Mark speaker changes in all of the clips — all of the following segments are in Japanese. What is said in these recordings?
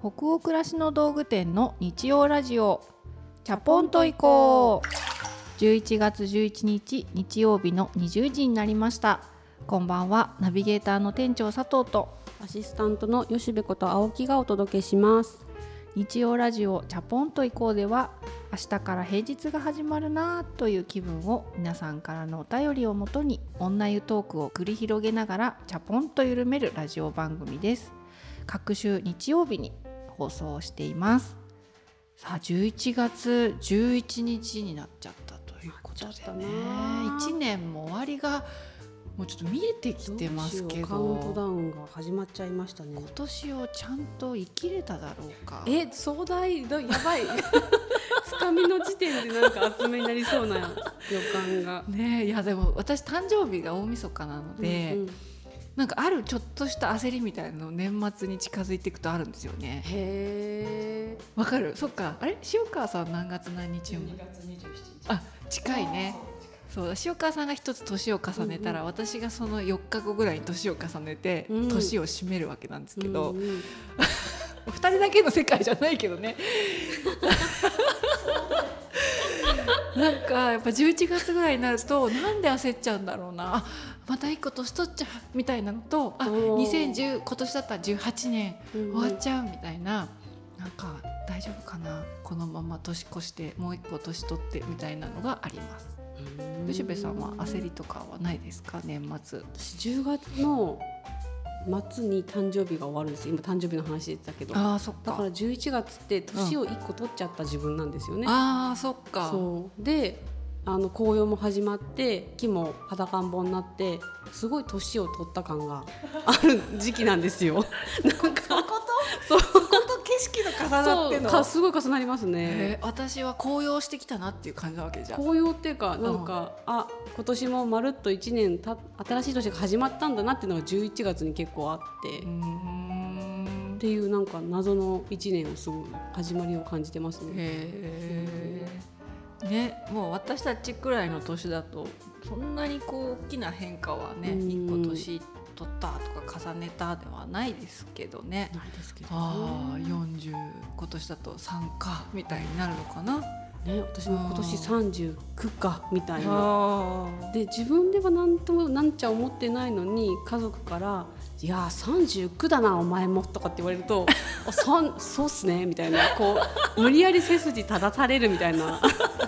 Speaker 1: 北欧暮らしの道具店の日曜ラジオ。チャポンと行こう。11月11日日曜日の20時になりました。こんばんは。ナビゲーターの店長佐藤と。
Speaker 2: アシスタントの吉部こと青木がお届けします。
Speaker 1: 日曜ラジオチャポンと行こうでは明日から平日が始まるなという気分を皆さんからのお便りをもとに女湯トークを繰り広げながらチャポンと緩めるラジオ番組です。各週日曜日に放送しています。さあ11月11日になっちゃったということでね。1年も終わりがもうちょっと見えてきてますけど。
Speaker 2: カウントダウンが始まっちゃいましたね。
Speaker 1: 今年をちゃんと生きれただろうか。
Speaker 2: え壮大だやばい。つかみの時点でなんか厚めになりそうな予感が。
Speaker 1: ねいやでも私誕生日が大晦日なので、うんうん、なんかあるちょっとした焦りみたいなの年末に近づいていくとあるんですよね。
Speaker 2: へ
Speaker 1: えわかる？そっか。あれ？塩川さん何月何日
Speaker 3: 生まれ？
Speaker 1: あ近いね。そう塩川さんが一つ年を重ねたら、うんうん、私がその4日後ぐらいに年を重ねて、うん、年を締めるわけなんですけど、うんうん、2人だけの世界じゃないけどね。なんかやっぱ11月ぐらいになるとなんで焦っちゃうんだろうなまた1個年取っちゃうみたいなのとあ2010今年だったら18年終わっちゃうみたいな、うん、なんか大丈夫かな？このまま年越してもう1個年取ってみたいなのがあります。吉部さんは焦りとかはないですか？年末。
Speaker 2: 私10月の末に誕生日が終わるんです。今誕生日の話で言ってたけど。
Speaker 1: あそっ
Speaker 2: か。だから11月って年を1個取っちゃった自分なんですよね、
Speaker 1: うん、あそっか。
Speaker 2: であの紅葉も始まって木も裸んぼになってすごい年を取った感がある時期なんですよ。
Speaker 1: なんかそうそこと景色の重なっての
Speaker 2: すごい重なりますね、
Speaker 1: 私は紅葉してきたなっていう感じなわけじゃん。
Speaker 2: 紅葉っていうかなんか、うん、あ今年もまるっと1年た新しい年が始まったんだなっていうのが11月に結構あってっていうなんか謎の1年をすごい始まりを感じてますね。
Speaker 1: ね、もう私たちくらいの年だとそんなにこう大きな変化はね、一個年取ったとか重ねたではないですけどね。
Speaker 2: ないですけど、
Speaker 1: ね、ああ40今年だと3かみたいになるのかな。
Speaker 2: ね、私も今年39かみたいな。で自分ではなんとなんちゃ思ってないのに家族から「いや39だなお前も」とかって言われると「あそそうっすね」みたいなこう無理やり背筋正されるみたいな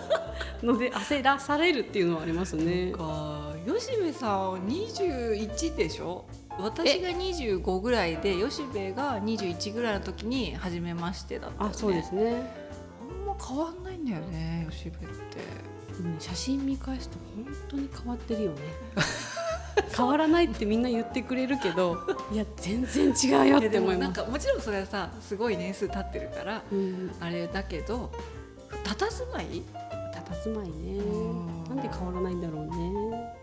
Speaker 2: ので焦らされるっていうのはありますね。
Speaker 1: か吉部さん21でしょ？私が25ぐらいで吉部が21ぐらいの時に初めましてだった、ね、
Speaker 2: あそうですね
Speaker 1: 変わんないんだよね吉部って、
Speaker 2: うん、写真見返すと本当に変わってるよね。変わらないってみんな言ってくれるけど いや全然違うよって思います。
Speaker 1: もちろんそれはさすごい年数経ってるから、うん、あれだけど佇まい？
Speaker 2: 佇まいね。なんで変わらないんだろうね。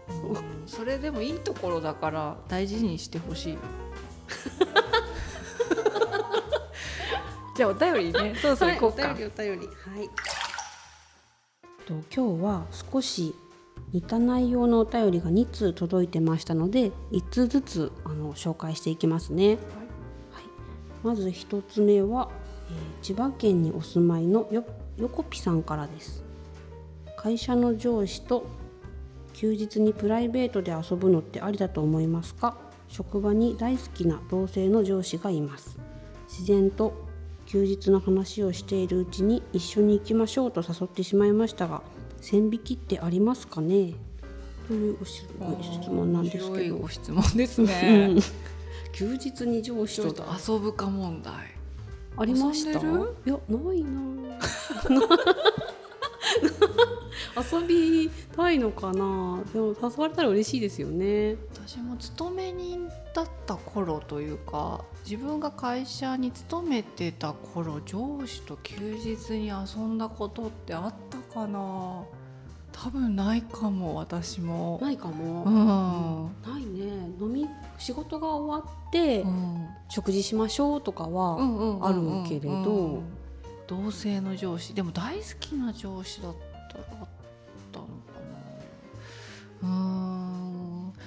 Speaker 1: それでもいいところだから大事にしてほしい じゃあお便りね。そうそう行こうか、
Speaker 2: はい、お便りお便り。はい。と今日は少し似た内容のお便りが2通届いてましたので1通ずつあの紹介していきますね、はい、はい、まず1つ目は、えー、千葉県にお住まいのよよこぴさんからです。会社の上司と休日にプライベートで遊ぶのってありだと思いますか？職場に大好きな同性の上司がいます。自然と休日の話をしているうちに一緒に行きましょうと誘ってしまいましたが線引きってありますかね？というご質問なんですけど
Speaker 1: ご質問ですね
Speaker 2: 休日に上司
Speaker 1: と遊ぶか問題。
Speaker 2: ありました？いやないな 遊びたいのかな。でも誘われたら嬉しいですよね。
Speaker 1: 私も勤め人だった頃というか自分が会社に勤めてた頃上司と休日に遊んだことってあったかな。多分ないかも私も。
Speaker 2: ないかも、
Speaker 1: うん、
Speaker 2: ないね。飲み仕事が終わって、うん、食事しましょうとかはあるけれど。
Speaker 1: 同性の上司。でも大好きな上司だったら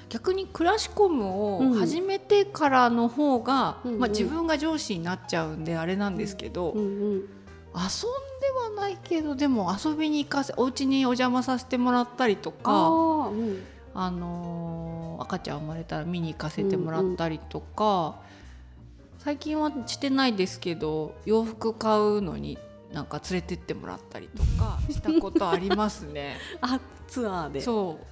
Speaker 1: 逆にクラシコムを
Speaker 2: うん
Speaker 1: 始めてからの方が、
Speaker 2: うんうん。
Speaker 1: まあ、自分が上司になっちゃうんであれなんですけど、
Speaker 2: うんうん。
Speaker 1: 遊んではないけどでも遊びに行かせお家にお邪魔させてもらったりと
Speaker 2: あ
Speaker 1: かあのー赤ちゃん生まれたら見に行かせてもらったりとか、最近はしてないですけど洋服買うのになんか連れてってもらったりとかしたことありますね。
Speaker 2: あツアーで。
Speaker 1: そう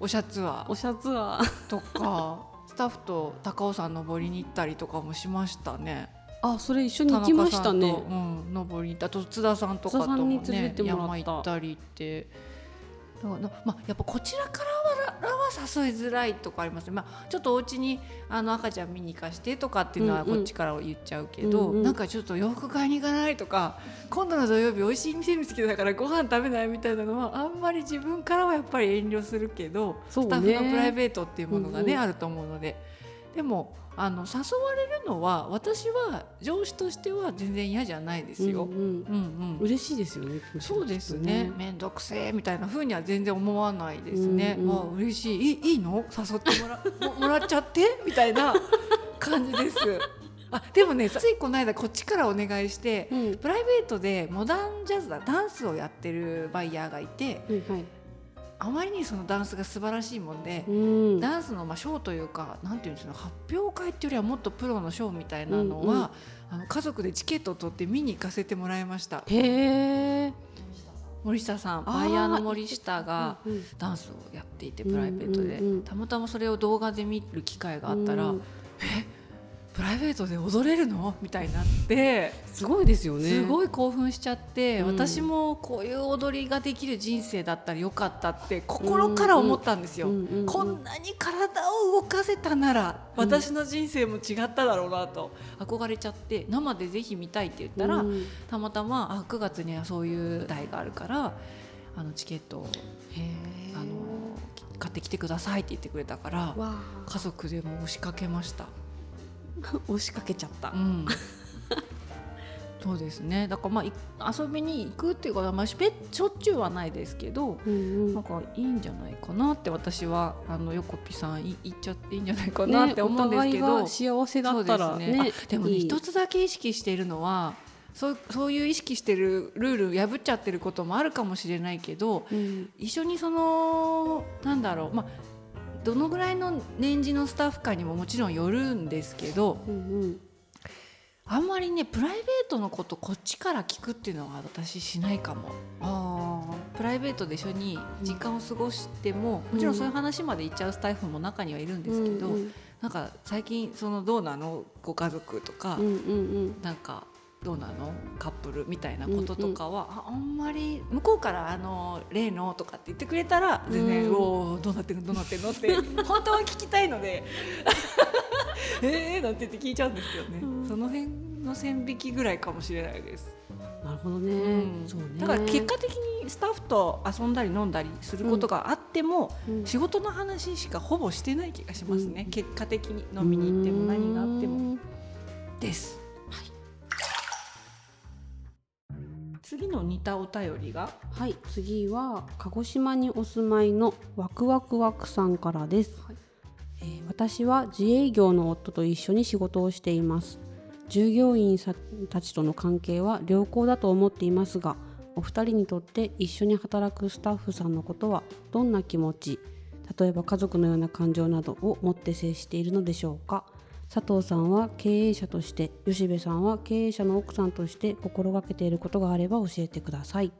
Speaker 1: おシャツは？
Speaker 2: おシャツアー
Speaker 1: とか スタッフと高尾山登りに行ったりとかもしましたね。
Speaker 2: あそれ一緒に行きましたね。
Speaker 1: うん、登りに行った。あと津田さんとかともね山行ったりって。まあ、やっぱこちらからは誘いづらいとかあります。ね、まあ、ちょっとお家にあの赤ちゃん見に行かしてとかっていうのはこっちから言っちゃうけど、
Speaker 2: うんうん。
Speaker 1: なんかちょっと洋服買いに行かないとか今度の土曜日美味しい店見つけたからご飯食べないみたいなのはあんまり自分からはやっぱり遠慮するけど、
Speaker 2: ね。
Speaker 1: スタッフのプライベートっていうものがね、
Speaker 2: うんうん。
Speaker 1: あると思うのででもあの誘われるのは私は上司としては全然嫌じゃないですよ。
Speaker 2: うんうん。
Speaker 1: うんうん。
Speaker 2: 嬉しいですよね
Speaker 1: そうですね。面倒くせえみたいな風には全然思わないですね、
Speaker 2: うんうん。
Speaker 1: あ嬉しい。いいの？誘ってもら ももらっちゃって？みたいな感じです。あでもねついこの間こっちからお願いして
Speaker 2: うん。
Speaker 1: プライベートでモダンジャズだダンスをやってるバイヤーがいて
Speaker 2: はいはい
Speaker 1: あまりにそのダンスが素晴らしいもんで、
Speaker 2: うん。
Speaker 1: ダンスのまあショーというかなんていうんですか発表会っていうよりはもっとプロのショーみたいなのは、
Speaker 2: うんうん。
Speaker 1: あの家族でチケットを取って見に行かせてもらいました。
Speaker 2: へえ
Speaker 1: 森下さんバイヤーの森下がダンスをやっていてプライベートで、たまたまそれを動画で見る機会があったら、
Speaker 2: うん
Speaker 1: プライベートで踊れるの？みたいになって。
Speaker 2: すごいですよね。
Speaker 1: すごい興奮しちゃって、
Speaker 2: うん。
Speaker 1: 私もこういう踊りができる人生だったらよかったって心から思ったんですよ。
Speaker 2: うんうんうん
Speaker 1: こんなに体を動かせたなら私の人生も違っただろうなと。憧れちゃって生でぜひ見たいって言ったら、
Speaker 2: うん。
Speaker 1: たまたまあ9月にはそういう台があるからあのチケットをあの買ってきてくださいって言ってくれたから
Speaker 2: わ
Speaker 1: 家族でも押しかけました。
Speaker 2: あ 押しかけちゃった。
Speaker 1: うん。そうですね。だからまあい遊びに行くっていうことは、まあ、しょっちゅうはないですけど
Speaker 2: うん
Speaker 1: なんかいいんじゃないかなって私はあの横ぴさんい言っちゃっていいんじゃないかなって思うんですけど、
Speaker 2: ね幸せだったら
Speaker 1: そう
Speaker 2: ね。
Speaker 1: でもね一つだけ意識しているのはそうそういう意識してるルール破っちゃってることもあるかもしれないけど
Speaker 2: うん。
Speaker 1: 一緒にそのなんだろうまあどのぐらいの年次のスタッフかにももちろんよるんですけど
Speaker 2: うんうん。
Speaker 1: あんまりねプライベートのことこっちから聞くっていうのは私しないかも。
Speaker 2: あ
Speaker 1: プライベートで一緒に時間を過ごしても、もちろんそういう話まで言っちゃうスタッフも中にはいるん
Speaker 2: あ
Speaker 1: ですけど、
Speaker 2: うんうん
Speaker 1: なんか最近そのどうなの？ご家族とか、
Speaker 2: うんうん。
Speaker 1: なんかどうなの？カップルみたいなこととかは、ああんまり向こうからあの例のとかって言ってくれたら全然、
Speaker 2: うん
Speaker 1: おーどうなってるの？どうなってるの？って 本当は聞きたいので。えーなんて言って聞いちゃうんですよね、
Speaker 2: うん。
Speaker 1: その辺の線引きぐらいかもしれないです。
Speaker 2: うんなるほどね、
Speaker 1: うん。
Speaker 2: そうね。
Speaker 1: だから結果的にスタッフと遊んだり飲んだりすることがあっても、
Speaker 2: うん。
Speaker 1: 仕事の話しかほぼしてない気がしますね、
Speaker 2: うん。
Speaker 1: 結果的に飲みに行っても何があっても。
Speaker 2: うん。
Speaker 1: です。次の似たお便りが？
Speaker 2: はい次は鹿児島にお住まいのワクワクワクさんからです、
Speaker 1: はい。
Speaker 2: えー私は自営業の夫と一緒に仕事をしています。従業員さたちとの関係は良好だと思っていますがお二人にとって一緒に働くスタッフさんのことはどんな気持ち？例えば家族のような感情などを持って接しているのでしょうか？佐藤さんは経営者として吉部さんは経営者の奥さんとして心がけていることがあれば教えてください。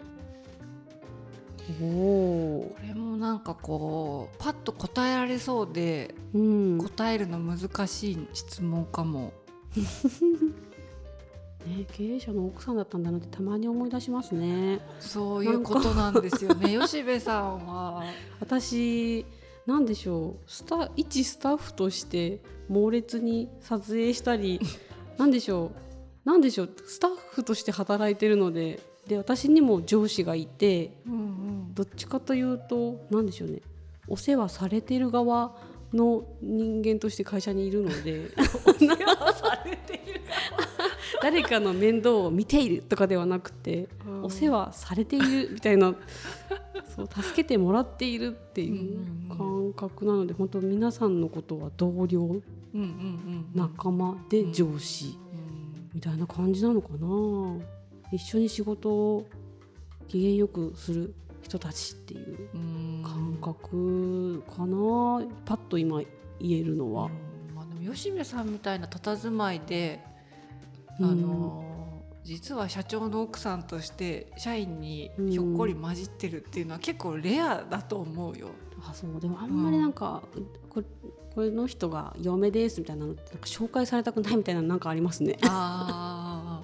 Speaker 2: おお
Speaker 1: これもなんかこうパッと答えられそうで
Speaker 2: うん、ね、
Speaker 1: 答えるの難しい質問かも。
Speaker 2: 経営者の奥さんだったんだなってたまに思い出しますね。
Speaker 1: そういうことなんですよね。吉部さんは。
Speaker 2: 私なんでしょう？スタ一スタッフとして猛烈に撮影したり なんでしょう？なんでしょう？スタッフとして働いてるのでで私にも上司がいて
Speaker 1: うんうん。
Speaker 2: どっちかというとなんでしょうね？お世話されてる側の人間として会社にいるので
Speaker 1: されている
Speaker 2: 誰かの面倒を見ているとかではなくて、
Speaker 1: うん。
Speaker 2: お世話されているみたいなそう助けてもらっているっていう感感覚なので本当皆さんのことは同僚
Speaker 1: うんうんうん
Speaker 2: 仲間で上司
Speaker 1: うん。
Speaker 2: みたいな感じなのかな。一緒に仕事を機嫌よくする人たちっていう
Speaker 1: うん。
Speaker 2: 感覚かな。パッと今言えるのは。
Speaker 1: うん。まあ、でも吉部さんみたいな佇まいで、
Speaker 2: うん。
Speaker 1: あの実は社長の奥さんとして社員にひょっこり混じってるっていうのは結構レアだと思うよ。
Speaker 2: あそうでもあんまりなんか、これこれの人が嫁ですみたいなのってなんか紹介されたくないみたいなのなんかありますね。
Speaker 1: あ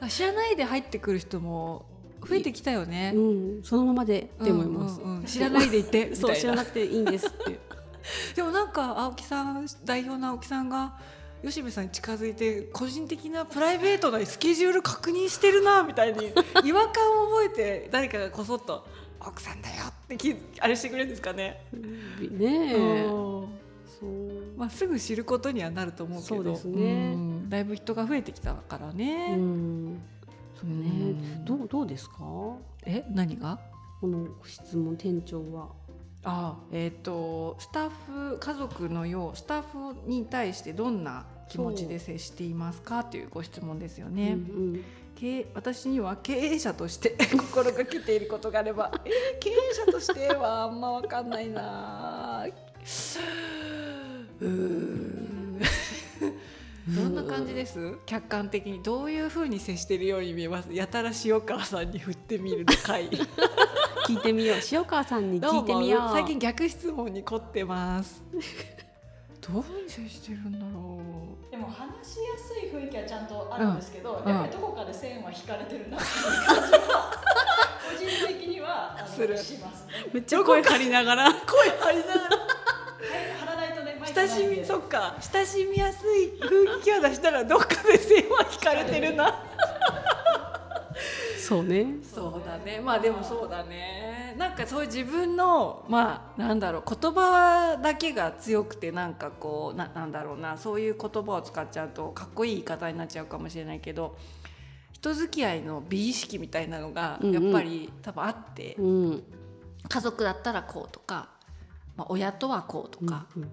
Speaker 1: あ知らないで入ってくる人も増えてきたよね。
Speaker 2: うん、そのままでって思います。
Speaker 1: うんうんうん知らないでいてみ
Speaker 2: そう
Speaker 1: たいな
Speaker 2: 知らなくていいんですって。
Speaker 1: でもなんか青木さん代表の青木さんが吉部さんに近づいて個人的なプライベートなスケジュール確認してるなみたいに違和感を覚えて誰かがこそっと「奥さんだよ」ってきあれしてくれるんですかね。
Speaker 2: ねそう。
Speaker 1: まあ、すぐ知ることにはなると思うけど
Speaker 2: そうですね
Speaker 1: うんだいぶ人が増えてきたから
Speaker 2: う
Speaker 1: ね。
Speaker 2: ん。そうね。
Speaker 1: うん
Speaker 2: どうどうですか？こ
Speaker 1: え何が？
Speaker 2: の質問店長は。
Speaker 1: あえっ、とスタッフ家族のようスタッフに対してどんな気持ちで接していますか？というご質問ですよね。
Speaker 2: うん
Speaker 1: 経営私には経営者として 心がけていることがあれば、え ー経営者としてはあんま分かんないな。うどんな感じです？客観的に。どういうふうに接しているように見えます？やたら塩川さんに振ってみるの回
Speaker 2: 聞いてみよう。塩川さんに聞いてみよう。
Speaker 1: 最近逆質問に凝ってますどうに接してるんだろ
Speaker 3: でも話しやすい雰囲気はちゃんとあるんですけど、
Speaker 1: うん。
Speaker 3: やっぱりどこかで線は引かれてるなっていう感じは個人的には
Speaker 1: する。
Speaker 3: しますね。
Speaker 2: めっちゃ声張りながら。
Speaker 1: う 声張りながら。
Speaker 3: はい張らないとね、
Speaker 1: 親しみそっか。親しみやすい雰囲気を出したらどっかで線は引かれてるな。
Speaker 2: そうね。
Speaker 1: そうだね。まあでもそうだねなんかそういう自分のまあなんだろう言葉だけが強くてなんかこうななんだろうなそういう言葉を使っちゃうとかっこいい言い方になっちゃうかもしれないけど人付き合いの美意識みたいなのが
Speaker 2: うんうん。
Speaker 1: やっぱり多分あって、
Speaker 2: うん。
Speaker 1: 家族だったらこうとか、まあ、親とはこうとか、
Speaker 2: うん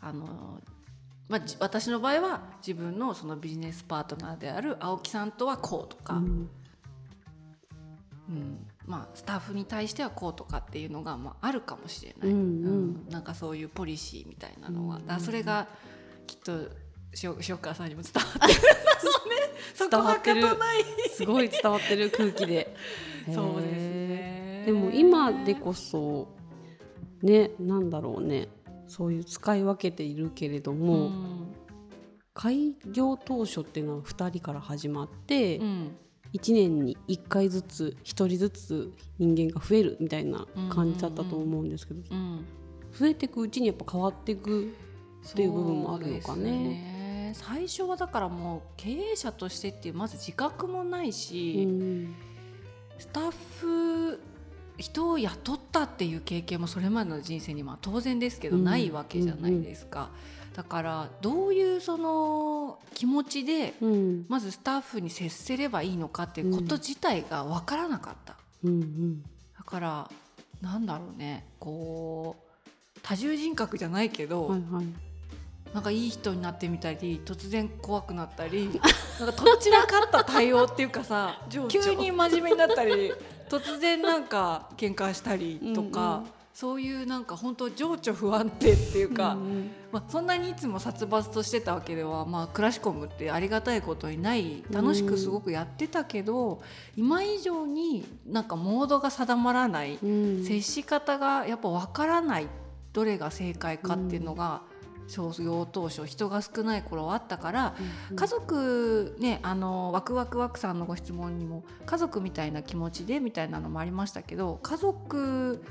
Speaker 1: あのまあ、じ私の場合は自分のそのビジネスパートナーである青木さんとはこうとか、
Speaker 2: うん。
Speaker 1: うんまあ、スタッフに対してはこうとかっていうのが、まあ、あるかもしれない、
Speaker 2: うんうん。
Speaker 1: なんかそういうポリシーみたいなのは、
Speaker 2: うん
Speaker 1: だからそれがきっと塩塩川さんにも伝わってる。そ こ
Speaker 2: 伝わってる。すごい伝わってる空気で。
Speaker 1: そうですね。
Speaker 2: でも今でこそねなんだろうね。そういう使い分けているけれども、
Speaker 1: うん。
Speaker 2: 開業当初っていうのは2人から始まって、
Speaker 1: うん
Speaker 2: 1年に1回ずつ1人ずつ人間が増えるみたいな感じだったと思うんですけど、
Speaker 1: うん。
Speaker 2: 増えていくうちにやっぱ変わっていくっていう部分もあるのかね。
Speaker 1: ね。最初はだからもう経営者としてっていうまず自覚もないし、
Speaker 2: うん。
Speaker 1: スタッフ人を雇ったっていう経験もそれまでの人生にまあ当然ですけど
Speaker 2: うん
Speaker 1: ないわけじゃないですか、だからどういうその気持ちで
Speaker 2: うん。
Speaker 1: まずスタッフに接せればいいのかっていうこと自体が分からなかった、
Speaker 2: うん
Speaker 1: だからなんだろうね。こう多重人格じゃないけど、
Speaker 2: うんはいはい。
Speaker 1: なんかいい人になってみたり突然怖くなったりなんかとっちらかった対応っていうかさ 急に真面目になったり突然なんか喧嘩したりとか、
Speaker 2: うんうん
Speaker 1: そういうなんか本当情緒不安定っていうか、
Speaker 2: うん
Speaker 1: まあ、そんなにいつも殺伐としてたわけでは、まあ、クラシコムってありがたいことにない楽しくすごくやってたけど、今以上になんかモードが定まらない、
Speaker 2: うん。
Speaker 1: 接し方がやっぱ分からないどれが正解かっていうのが、創業当初人が少ない頃はあったから、家族ねあのワクワクワクさんのご質問にも家族みたいな気持ちでみたいなのもありましたけど家族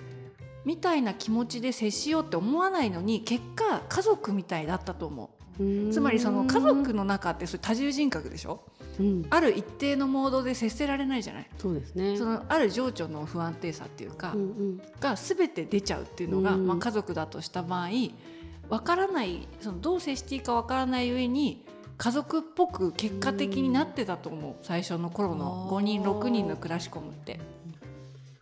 Speaker 1: みたいな気持ちで接しようって思わないのに結果家族みたいだったと思う。
Speaker 2: うん。
Speaker 1: つまりその家族の中ってそれ多重人格でしょ？
Speaker 2: うん。
Speaker 1: ある一定のモードで接せられないじゃない？
Speaker 2: そうですね。
Speaker 1: そのある情緒の不安定さっていうか、
Speaker 2: うんうん。
Speaker 1: が全て出ちゃうっていうのが、
Speaker 2: うん。
Speaker 1: まあ、家族だとした場合わからないそのどう接していいか分からない上に家族っぽく結果的になってたと思う最初の頃の5人6人のクラシコムって。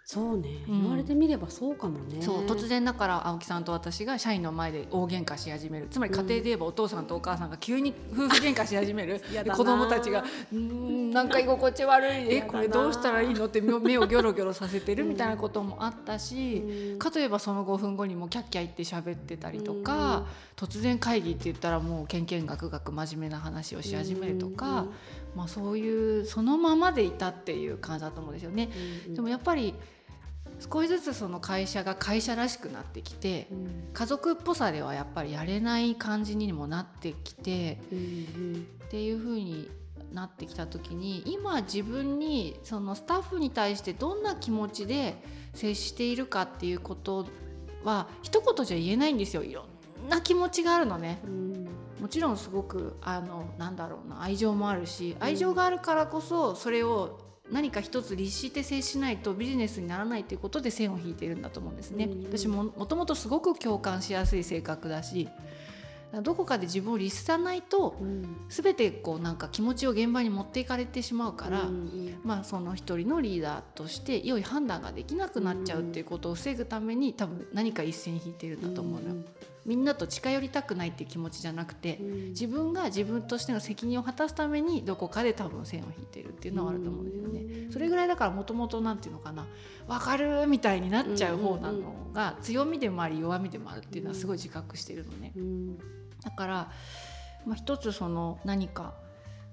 Speaker 2: そうね、
Speaker 1: うん。
Speaker 2: 言われてみればそうかもね。
Speaker 1: そう突然だから青木さんと私が社員の前で大喧嘩し始める。つまり家庭で言えばお父さんとお母さんが急に夫婦喧嘩し始める。子供たちが「うーんなんか居心地悪いえこれどうしたらいいの?」って目をギョロギョロさせてるみたいなこともあったし、
Speaker 2: うん。
Speaker 1: かといえばその5分後にもキャッキャ言って喋ってたりとか、突然会議って言ったらもうけんけんがくがく真面目な話をし始めるとか、まあ、そういうそのままでいたっていう感じだと思うんですよね。
Speaker 2: うん。
Speaker 1: でもやっぱり少しずつその会社が会社らしくなってきて
Speaker 2: うん。
Speaker 1: 家族っぽさではやっぱりやれない感じにもなってきて
Speaker 2: うん
Speaker 1: っていう風になってきた時に今自分にそのスタッフに対してどんな気持ちで接しているかっていうことは一言じゃ言えないんですよ。いろんな気持ちがあるのね。
Speaker 2: うん。
Speaker 1: もちろんすごくあのなんだろうな愛情もあるし愛情があるからこそそれを何か一つ律して接しないとビジネスにならないということで線を引いているんだと思うんですね。
Speaker 2: うん
Speaker 1: 私ももともとすごく共感しやすい性格だしどこかで自分を律さないと
Speaker 2: うん
Speaker 1: 全てこうなんか気持ちを現場に持っていかれてしまうから、
Speaker 2: うん
Speaker 1: まあ、その一人のリーダーとして良い判断ができなくなっちゃうっていうことを防ぐために多分何か一線引いてるんだと思うのよ。みんなと近寄りたくないっていう気持ちじゃなくて
Speaker 2: うん
Speaker 1: 自分が自分としての責任を果たすためにどこかで多分線を引いてるっていうのはあると思うんですよね。それぐらいだからもともとなんていうのかな分かるみたいになっちゃう方なのが強みでもあり弱みでもあるっていうのはすごい自覚してるのね。
Speaker 2: うん
Speaker 1: だから、まあ、一つその何か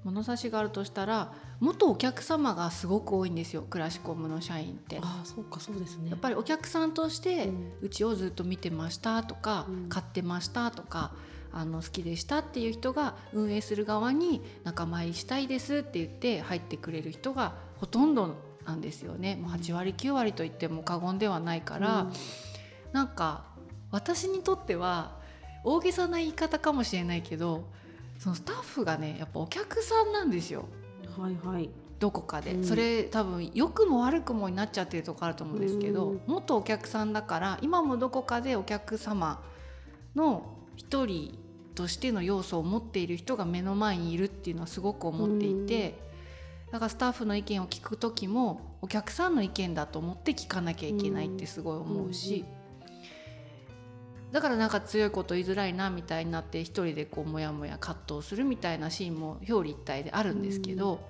Speaker 1: 物差しがあるとしたら元お客様がすごく多いんですよクラシコムの社員って。
Speaker 2: ああそうかそうですね。
Speaker 1: やっぱりお客さんとして
Speaker 2: うん。
Speaker 1: うちをずっと見てましたとか、
Speaker 2: うん。
Speaker 1: 買ってましたとかあの好きでしたっていう人が運営する側に仲間入りしたいですって言って入ってくれる人がほとんどなんですよね。もう8割9割と言っても過言ではないから、なんか私にとっては大げさな言い方かもしれないけどそのスタッフがねやっぱお客さんなんですよ。
Speaker 2: はいはい。
Speaker 1: どこかで、
Speaker 2: うん。
Speaker 1: それ多分良くも悪くもになっちゃってるとこあると思うんですけど、
Speaker 2: うん。
Speaker 1: 元お客さんだから今もどこかでお客様の一人としての要素を持っている人が目の前にいるっていうのはすごく思っていて、だからスタッフの意見を聞く時もお客さんの意見だと思って聞かなきゃいけないってすごい思うし。だからなんか強いこと言いづらいなみたいになって一人でこうモヤモヤ葛藤するみたいなシーンも表裏一体であるんですけど、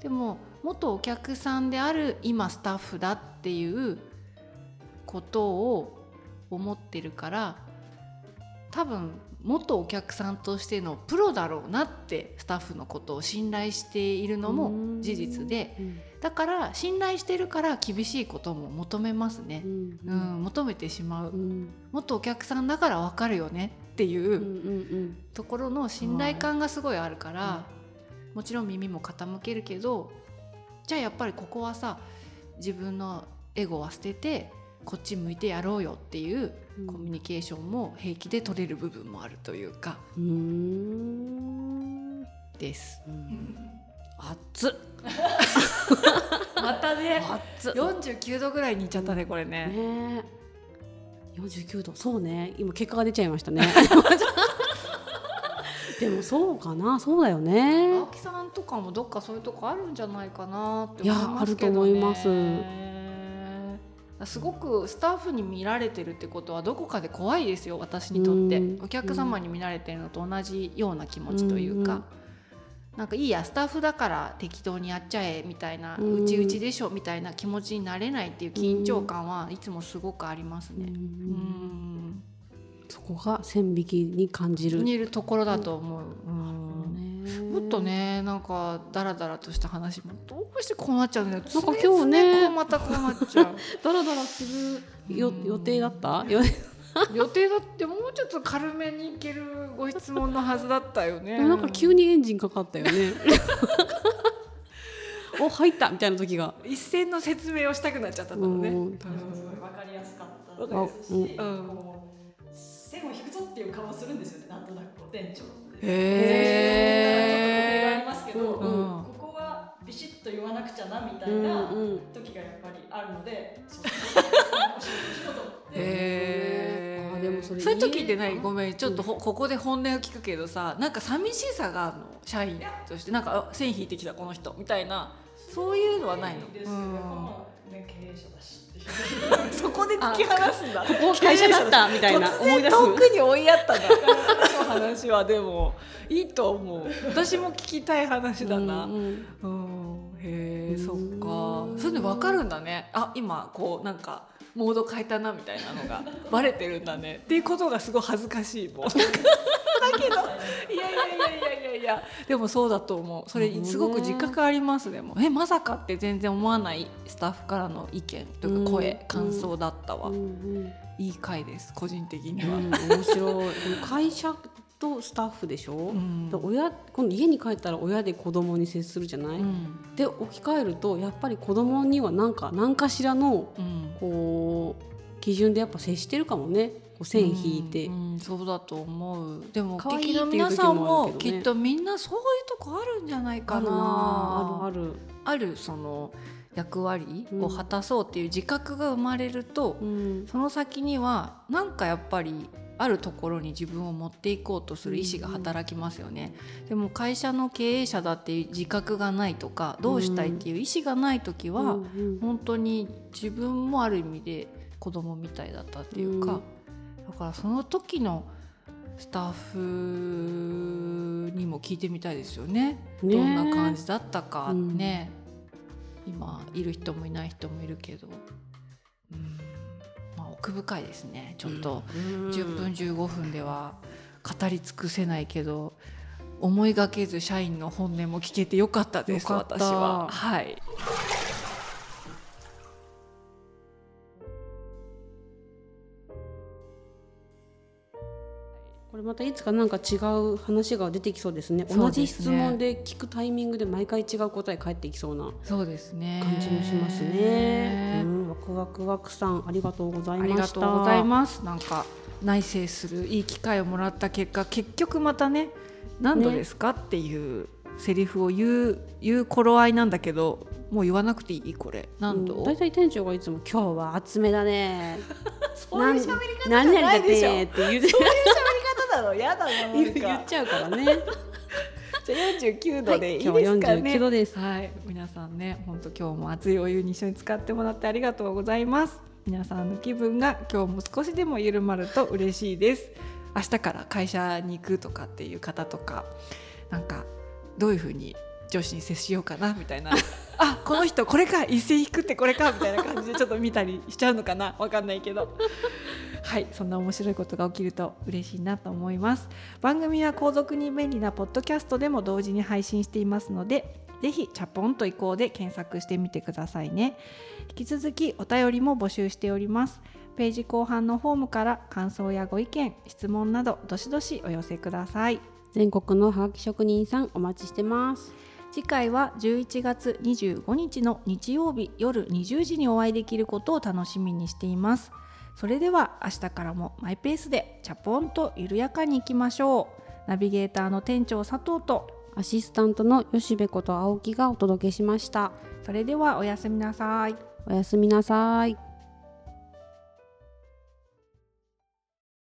Speaker 1: でも元お客さんである今スタッフだっていうことを思ってるから多分元お客さんとしてのプロだろうなってスタッフのことを信頼しているのも事実で
Speaker 2: うん。
Speaker 1: だから信頼してるから厳しいことも求めますね。
Speaker 2: う、ん。
Speaker 1: うん求めてしまう。
Speaker 2: うん。
Speaker 1: 元お客さんだから分かるよねっていうところの信頼感がすごいあるから、もちろん耳も傾けるけどじゃあやっぱりここはさ自分のエゴは捨ててこっち向いてやろうよっていう
Speaker 2: うん
Speaker 1: コミュニケーションも平気で取れる部分もあるというか。
Speaker 2: うーん。
Speaker 1: です。
Speaker 2: うん。熱っ。
Speaker 1: またね。
Speaker 2: 熱っ。
Speaker 1: 49度ぐらいにいっちゃったねこれね。
Speaker 2: ね。え49度。そうね。今結果が出ちゃいましたね。でもそうかな。そうだよね。
Speaker 1: 青木さんとかもどっかそういうとこあるんじゃないかなって
Speaker 2: いや
Speaker 1: 思いますけどね。
Speaker 2: あると思います
Speaker 1: すごくスタッフに見られてるってことはどこかで怖いですよ私にとって。
Speaker 2: うん。
Speaker 1: お客様に見られてるのと同じような気持ちというか、なんかいいやスタッフだから適当にやっちゃえみたいな
Speaker 2: うん。
Speaker 1: うちうちでしょみたいな気持ちになれないっていう緊張感はいつもすごくありますね。
Speaker 2: うん
Speaker 1: うん
Speaker 2: そこが線引きに感じる。
Speaker 1: るところだと思う。うん。
Speaker 2: ね
Speaker 1: もっとねなんかダラダラとした話もどうしてこうなっちゃうんだよ。
Speaker 2: なんか今日ね
Speaker 1: こうまたこうなっちゃう。
Speaker 2: ダラダラするよ予定だった？よ
Speaker 1: 予定だってもうちょっと軽めにいけるご質問のはずだったよね。
Speaker 2: なんか急にエンジンかかったよね。お入ったみたいな時が。
Speaker 1: 一斉の説明をしたくなっちゃったんだろうね。
Speaker 2: うん。
Speaker 3: すごいわかりやすかった。
Speaker 1: わ
Speaker 3: ですし、
Speaker 1: うん
Speaker 3: 線を引くぞっていう顔をするんですよねなんとなくこう店長
Speaker 1: へ
Speaker 3: ちょっとありますけど、
Speaker 2: うん。
Speaker 1: うん
Speaker 3: ここはビシッと言わなくちゃなみたい
Speaker 2: うん
Speaker 3: な
Speaker 2: うん。
Speaker 3: 時がやっぱりあるので、そう。そ うお仕事お仕事って
Speaker 1: へ
Speaker 2: あでもそ
Speaker 1: そういう時ってない？ごめんちょっとほここで本音を聞くけどさなんか寂しさがあるの？社員として。なんかあ線引いてきたこの人みたいなそういうのはないの？そこで突き放すんだ。
Speaker 2: ここ会社だった？みたいな。
Speaker 1: 突
Speaker 2: 思い出す
Speaker 1: 然遠くに追いやったな。この話はでもいいと思う。私も聞きたい話だな、
Speaker 2: うん
Speaker 1: うん、へえ、
Speaker 2: うん
Speaker 1: そっか。そういうの分かるんだね。あ、今こうなんかモード変えたなみたいなのがバレてるんだね。っていうことがすごい恥ずかしいもん。だけど、いやいやいやいやいやいや、でもそうだと思う。それすごく自覚ありますでも。え、まさかって全然思わないスタッフからの意見というか声、
Speaker 2: うん
Speaker 1: 感想だったわ。いい回です。個人的には。
Speaker 2: うん、面白い会社とスタッフでしょ、
Speaker 1: うん
Speaker 2: で親今度家に帰ったら親で子供に接するじゃない、
Speaker 1: うん、
Speaker 2: で置き換えるとやっぱり子供には何か何かしらの
Speaker 1: うん。
Speaker 2: こう基準でやっぱ接してるかもね線引いて、
Speaker 1: うんうんそうだと思う。でも
Speaker 2: 可愛い
Speaker 1: 劇の皆さんもきっとみんなそういうとこあるんじゃないかな。
Speaker 2: あるなあるある、
Speaker 1: その役割
Speaker 2: うん
Speaker 1: を果たそうっていう自覚が生まれると、
Speaker 2: うん。
Speaker 1: その先にはなんかやっぱりあるところに自分を持っていこうとする意思が働きますよね、でも会社の経営者だっていう自覚がないとかどうしたいっていう意思がない時は、
Speaker 2: うんうん。
Speaker 1: 本当に自分もある意味で子供みたいだったっていうか、だからその時のスタッフにも聞いてみたいですよね。
Speaker 2: ね。
Speaker 1: どんな感じだったか
Speaker 2: うん。
Speaker 1: ね、今いる人もいない人もいるけど、うん。まあ、奥深いですね。ちょっと
Speaker 2: うん。
Speaker 1: 10分15分では語り尽くせないけど思いがけず社員の本音も聞けてよかったです私は。はい
Speaker 2: またいつかなんか違う話が出てきそうですね
Speaker 1: ね
Speaker 2: じ質問で聞くタイミングで毎回違う答え返ってきそうな
Speaker 1: そうですね
Speaker 2: 感じもしますね。うん、ワクワクワクさんありがとうござい
Speaker 1: あり
Speaker 2: ました。
Speaker 1: がとうございます。なんか内省するいい機会をもらった結果、結局またね何度ですか、っていうセリフを言う言う頃合いなんだけど、もう言わなくていいこれ何度？
Speaker 2: うん大体店長がいつも今日は厚めだね。
Speaker 1: そういう喋り方
Speaker 2: 何々だ
Speaker 1: じゃないでしょ
Speaker 2: ねって言うて
Speaker 1: 方だろ。やだな
Speaker 2: 言う言っちゃうからね。
Speaker 1: じゃあ49度でいい
Speaker 2: 今日は
Speaker 1: ですかね。
Speaker 2: 49度です。
Speaker 1: はい、皆さんね、本当今日も熱いお湯に一緒に使ってもらってありがとうございます。皆さんの気分が今日も少しでも緩まると嬉しいです。明日から会社に行くとかっていう方とか、なんかどういう風に上司に接しようかなみたいな。あ、この人これか一斉引くってこれかみたいな感じでちょっと見たりしちゃうのかな、わかんないけど。はい、そんな面白いことが起きると嬉しいなと思います。番組は後続に便利なポッドキャストでも同時に配信していますので、ぜひチャポンと移行で検索してみてくださいね。引き続きお便りも募集しております。ページ後半のフォームから感想やご意見、質問などどしどしお寄せください。
Speaker 2: 全国のハガキ職人さんお待ちしてます。
Speaker 1: 次回は11月25日の日曜日夜20時にお会いできることを楽しみにしています。それでは明日からもマイペースでチャポンと緩やかにいきましょう。ナビゲーターの店長佐藤と
Speaker 2: アシスタントの吉部こと青木がお届けしました。
Speaker 1: それではおやすみなさい。
Speaker 2: おやすみなさい。